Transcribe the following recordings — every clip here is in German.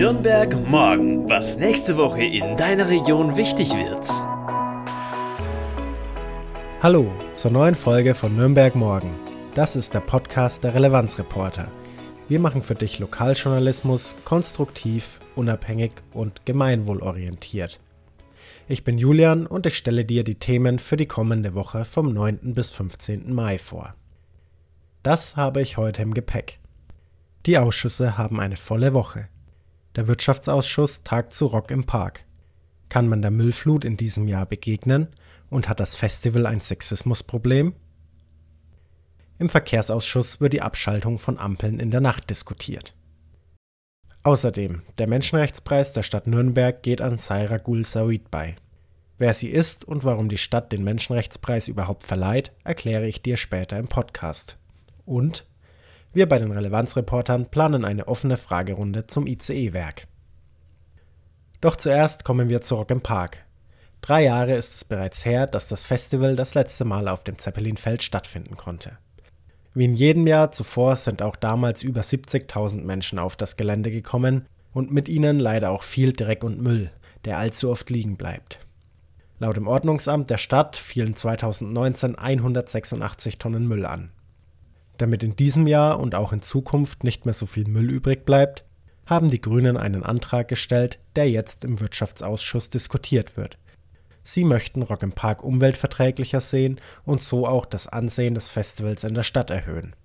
Nürnberg morgen, was nächste Woche in deiner Region wichtig wird. Hallo zur neuen Folge von Nürnberg morgen. Das ist der Podcast der Relevanzreporter. Wir machen für dich Lokaljournalismus konstruktiv, unabhängig und gemeinwohlorientiert. Ich bin Julian und ich stelle dir die Themen für die kommende Woche vom 9. bis 15. Mai vor. Das habe ich heute im Gepäck. Die Ausschüsse haben eine volle Woche. Der Wirtschaftsausschuss tagt zu Rock im Park. Kann man der Müllflut in diesem Jahr begegnen und hat das Festival ein Sexismusproblem? Im Verkehrsausschuss wird die Abschaltung von Ampeln in der Nacht diskutiert. Außerdem, der Menschenrechtspreis der Stadt Nürnberg geht an Saira Gul Sawid bei. Wer sie ist und warum die Stadt den Menschenrechtspreis überhaupt verleiht, erkläre ich dir später im Podcast. Und wir bei den Relevanzreportern planen eine offene Fragerunde zum ICE-Werk. Doch zuerst kommen wir zu Rock im Park. Drei Jahre ist es bereits her, dass das Festival das letzte Mal auf dem Zeppelinfeld stattfinden konnte. Wie in jedem Jahr zuvor sind auch damals über 70.000 Menschen auf das Gelände gekommen und mit ihnen leider auch viel Dreck und Müll, der allzu oft liegen bleibt. Laut dem Ordnungsamt der Stadt fielen 2019 186 Tonnen Müll an. Damit in diesem Jahr und auch in Zukunft nicht mehr so viel Müll übrig bleibt, haben die Grünen einen Antrag gestellt, der jetzt im Wirtschaftsausschuss diskutiert wird. Sie möchten Rock im Park umweltverträglicher sehen und so auch das Ansehen des Festivals in der Stadt erhöhen.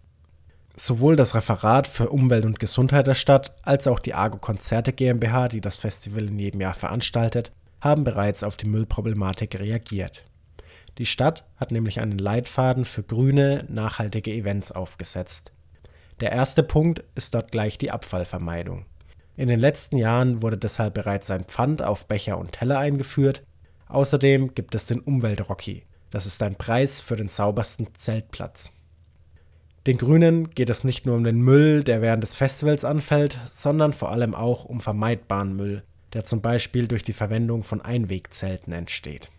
Sowohl das Referat für Umwelt und Gesundheit der Stadt als auch die Argo Konzerte GmbH, die das Festival in jedem Jahr veranstaltet, haben bereits auf die Müllproblematik reagiert. Die Stadt hat nämlich einen Leitfaden für grüne, nachhaltige Events aufgesetzt. Der erste Punkt ist dort gleich die Abfallvermeidung. In den letzten Jahren wurde deshalb bereits ein Pfand auf Becher und Teller eingeführt. Außerdem gibt es den Umweltrocky. Das ist ein Preis für den saubersten Zeltplatz. Den Grünen geht es nicht nur um den Müll, der während des Festivals anfällt, sondern vor allem auch um vermeidbaren Müll, der zum Beispiel durch die Verwendung von Einwegzelten entsteht.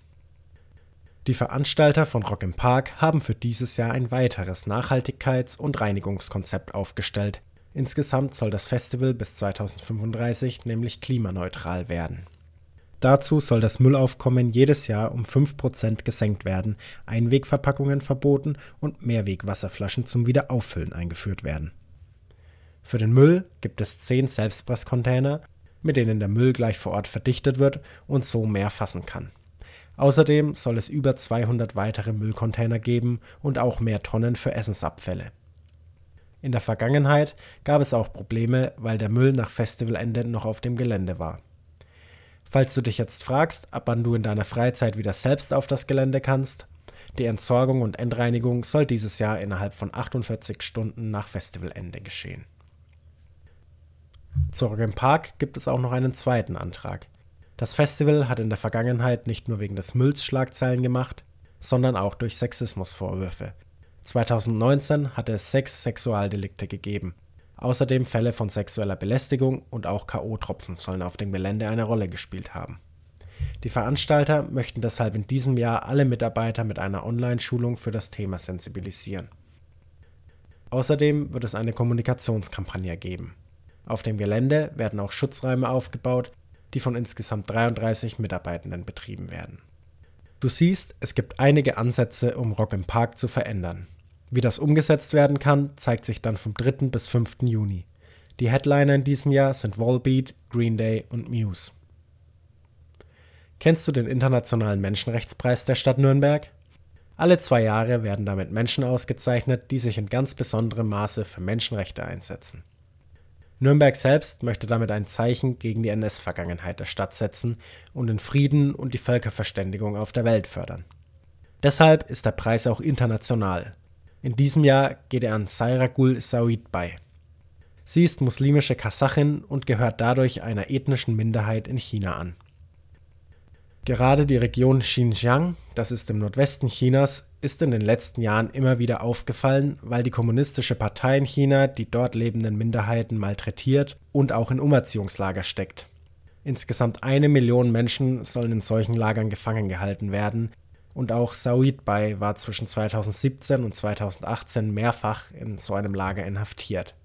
Die Veranstalter von Rock im Park haben für dieses Jahr ein weiteres Nachhaltigkeits- und Reinigungskonzept aufgestellt. Insgesamt soll das Festival bis 2035 nämlich klimaneutral werden. Dazu soll das Müllaufkommen jedes Jahr um 5% gesenkt werden, Einwegverpackungen verboten und Mehrwegwasserflaschen zum Wiederauffüllen eingeführt werden. Für den Müll gibt es 10 Selbstpresscontainer, mit denen der Müll gleich vor Ort verdichtet wird und so mehr fassen kann. Außerdem soll es über 200 weitere Müllcontainer geben und auch mehr Tonnen für Essensabfälle. In der Vergangenheit gab es auch Probleme, weil der Müll nach Festivalende noch auf dem Gelände war. Falls du dich jetzt fragst, ab wann du in deiner Freizeit wieder selbst auf das Gelände kannst, die Entsorgung und Endreinigung soll dieses Jahr innerhalb von 48 Stunden nach Festivalende geschehen. Zurück im Park gibt es auch noch einen zweiten Antrag. Das Festival hat in der Vergangenheit nicht nur wegen des Mülls Schlagzeilen gemacht, sondern auch durch Sexismusvorwürfe. 2019 hatte es sechs Sexualdelikte gegeben. Außerdem Fälle von sexueller Belästigung und auch K.O.-Tropfen sollen auf dem Gelände eine Rolle gespielt haben. Die Veranstalter möchten deshalb in diesem Jahr alle Mitarbeiter mit einer Online-Schulung für das Thema sensibilisieren. Außerdem wird es eine Kommunikationskampagne geben. Auf dem Gelände werden auch Schutzräume aufgebaut, die von insgesamt 33 Mitarbeitenden betrieben werden. Du siehst, es gibt einige Ansätze, um Rock im Park zu verändern. Wie das umgesetzt werden kann, zeigt sich dann vom 3. bis 5. Juni. Die Headliner in diesem Jahr sind Volbeat, Green Day und Muse. Kennst du den Internationalen Menschenrechtspreis der Stadt Nürnberg? Alle zwei Jahre werden damit Menschen ausgezeichnet, die sich in ganz besonderem Maße für Menschenrechte einsetzen. Nürnberg selbst möchte damit ein Zeichen gegen die NS-Vergangenheit der Stadt setzen und den Frieden und die Völkerverständigung auf der Welt fördern. Deshalb ist der Preis auch international. In diesem Jahr geht er an Saira Gul Said bei. Sie ist muslimische Kasachin und gehört dadurch einer ethnischen Minderheit in China an. Gerade die Region Xinjiang, das ist im Nordwesten Chinas, ist in den letzten Jahren immer wieder aufgefallen, weil die Kommunistische Partei in China die dort lebenden Minderheiten malträtiert und auch in Umerziehungslager steckt. Insgesamt eine Million Menschen sollen in solchen Lagern gefangen gehalten werden, und auch Said Bai war zwischen 2017 und 2018 mehrfach in so einem Lager inhaftiert.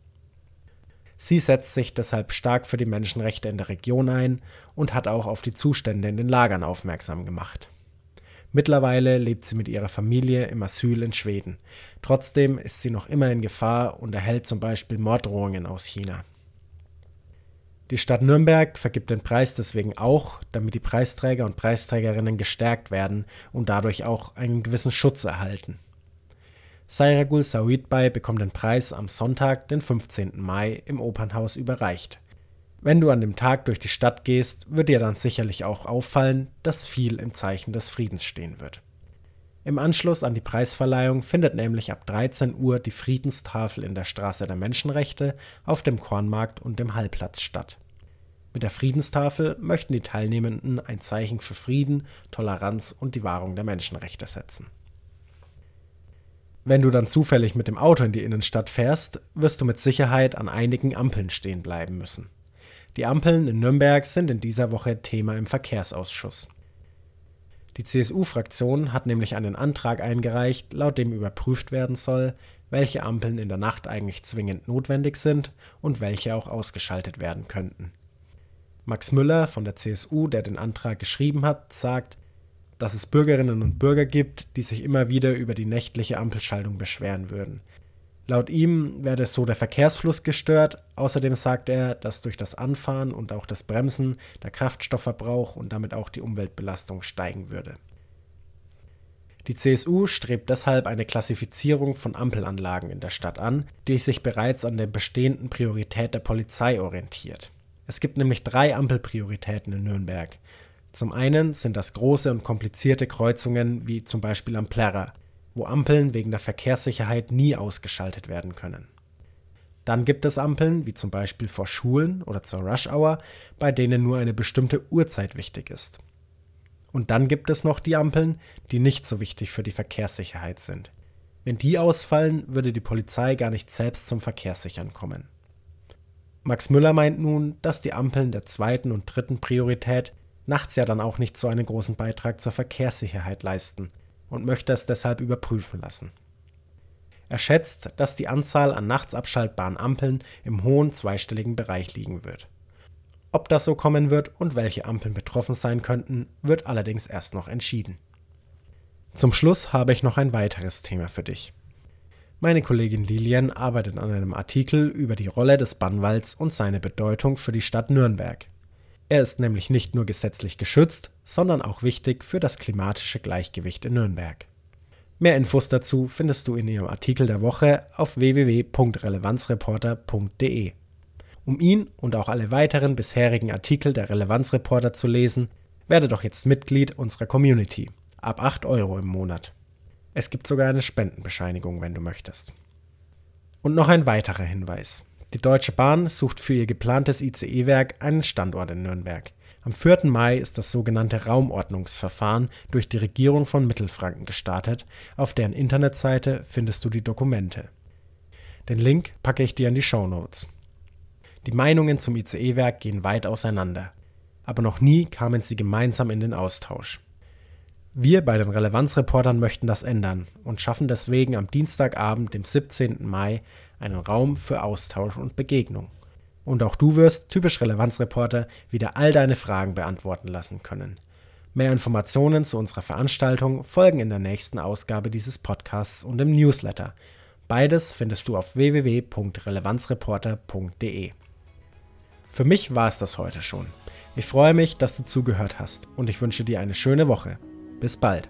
Sie setzt sich deshalb stark für die Menschenrechte in der Region ein und hat auch auf die Zustände in den Lagern aufmerksam gemacht. Mittlerweile lebt sie mit ihrer Familie im Asyl in Schweden. Trotzdem ist sie noch immer in Gefahr und erhält zum Beispiel Morddrohungen aus China. Die Stadt Nürnberg vergibt den Preis deswegen auch, damit die Preisträger und Preisträgerinnen gestärkt werden und dadurch auch einen gewissen Schutz erhalten. Sairagul Sawitbay bekommt den Preis am Sonntag, den 15. Mai, im Opernhaus überreicht. Wenn du an dem Tag durch die Stadt gehst, wird dir dann sicherlich auch auffallen, dass viel im Zeichen des Friedens stehen wird. Im Anschluss an die Preisverleihung findet nämlich ab 13 Uhr die Friedenstafel in der Straße der Menschenrechte auf dem Kornmarkt und dem Hallplatz statt. Mit der Friedenstafel möchten die Teilnehmenden ein Zeichen für Frieden, Toleranz und die Wahrung der Menschenrechte setzen. Wenn du dann zufällig mit dem Auto in die Innenstadt fährst, wirst du mit Sicherheit an einigen Ampeln stehen bleiben müssen. Die Ampeln in Nürnberg sind in dieser Woche Thema im Verkehrsausschuss. Die CSU-Fraktion hat nämlich einen Antrag eingereicht, laut dem überprüft werden soll, welche Ampeln in der Nacht eigentlich zwingend notwendig sind und welche auch ausgeschaltet werden könnten. Max Müller von der CSU, der den Antrag geschrieben hat, sagt, dass es Bürgerinnen und Bürger gibt, die sich immer wieder über die nächtliche Ampelschaltung beschweren würden. Laut ihm werde so der Verkehrsfluss gestört. Außerdem sagt er, dass durch das Anfahren und auch das Bremsen der Kraftstoffverbrauch und damit auch die Umweltbelastung steigen würde. Die CSU strebt deshalb eine Klassifizierung von Ampelanlagen in der Stadt an, die sich bereits an der bestehenden Priorität der Polizei orientiert. Es gibt nämlich drei Ampelprioritäten in Nürnberg. Zum einen sind das große und komplizierte Kreuzungen wie zum Beispiel am Plärrer, wo Ampeln wegen der Verkehrssicherheit nie ausgeschaltet werden können. Dann gibt es Ampeln, wie zum Beispiel vor Schulen oder zur Rush Hour, bei denen nur eine bestimmte Uhrzeit wichtig ist. Und dann gibt es noch die Ampeln, die nicht so wichtig für die Verkehrssicherheit sind. Wenn die ausfallen, würde die Polizei gar nicht selbst zum Verkehrssichern kommen. Max Müller meint nun, dass die Ampeln der zweiten und dritten Priorität nachts ja dann auch nicht so einen großen Beitrag zur Verkehrssicherheit leisten und möchte es deshalb überprüfen lassen. Er schätzt, dass die Anzahl an nachts abschaltbaren Ampeln im hohen zweistelligen Bereich liegen wird. Ob das so kommen wird und welche Ampeln betroffen sein könnten, wird allerdings erst noch entschieden. Zum Schluss habe ich noch ein weiteres Thema für dich. Meine Kollegin Lilian arbeitet an einem Artikel über die Rolle des Bannwalds und seine Bedeutung für die Stadt Nürnberg. Er ist nämlich nicht nur gesetzlich geschützt, sondern auch wichtig für das klimatische Gleichgewicht in Nürnberg. Mehr Infos dazu findest du in ihrem Artikel der Woche auf www.relevanzreporter.de. Um ihn und auch alle weiteren bisherigen Artikel der Relevanzreporter zu lesen, werde doch jetzt Mitglied unserer Community. Ab 8 Euro im Monat. Es gibt sogar eine Spendenbescheinigung, wenn du möchtest. Und noch ein weiterer Hinweis. Die Deutsche Bahn sucht für ihr geplantes ICE-Werk einen Standort in Nürnberg. Am 4. Mai ist das sogenannte Raumordnungsverfahren durch die Regierung von Mittelfranken gestartet. Auf deren Internetseite findest du die Dokumente. Den Link packe ich dir in die Show Notes. Die Meinungen zum ICE-Werk gehen weit auseinander, aber noch nie kamen sie gemeinsam in den Austausch. Wir bei den Relevanzreportern möchten das ändern und schaffen deswegen am Dienstagabend, dem 17. Mai, einen Raum für Austausch und Begegnung. Und auch du wirst, typisch Relevanzreporter, wieder all deine Fragen beantworten lassen können. Mehr Informationen zu unserer Veranstaltung folgen in der nächsten Ausgabe dieses Podcasts und im Newsletter. Beides findest du auf www.relevanzreporter.de. Für mich war es das heute schon. Ich freue mich, dass du zugehört hast und ich wünsche dir eine schöne Woche. Bis bald.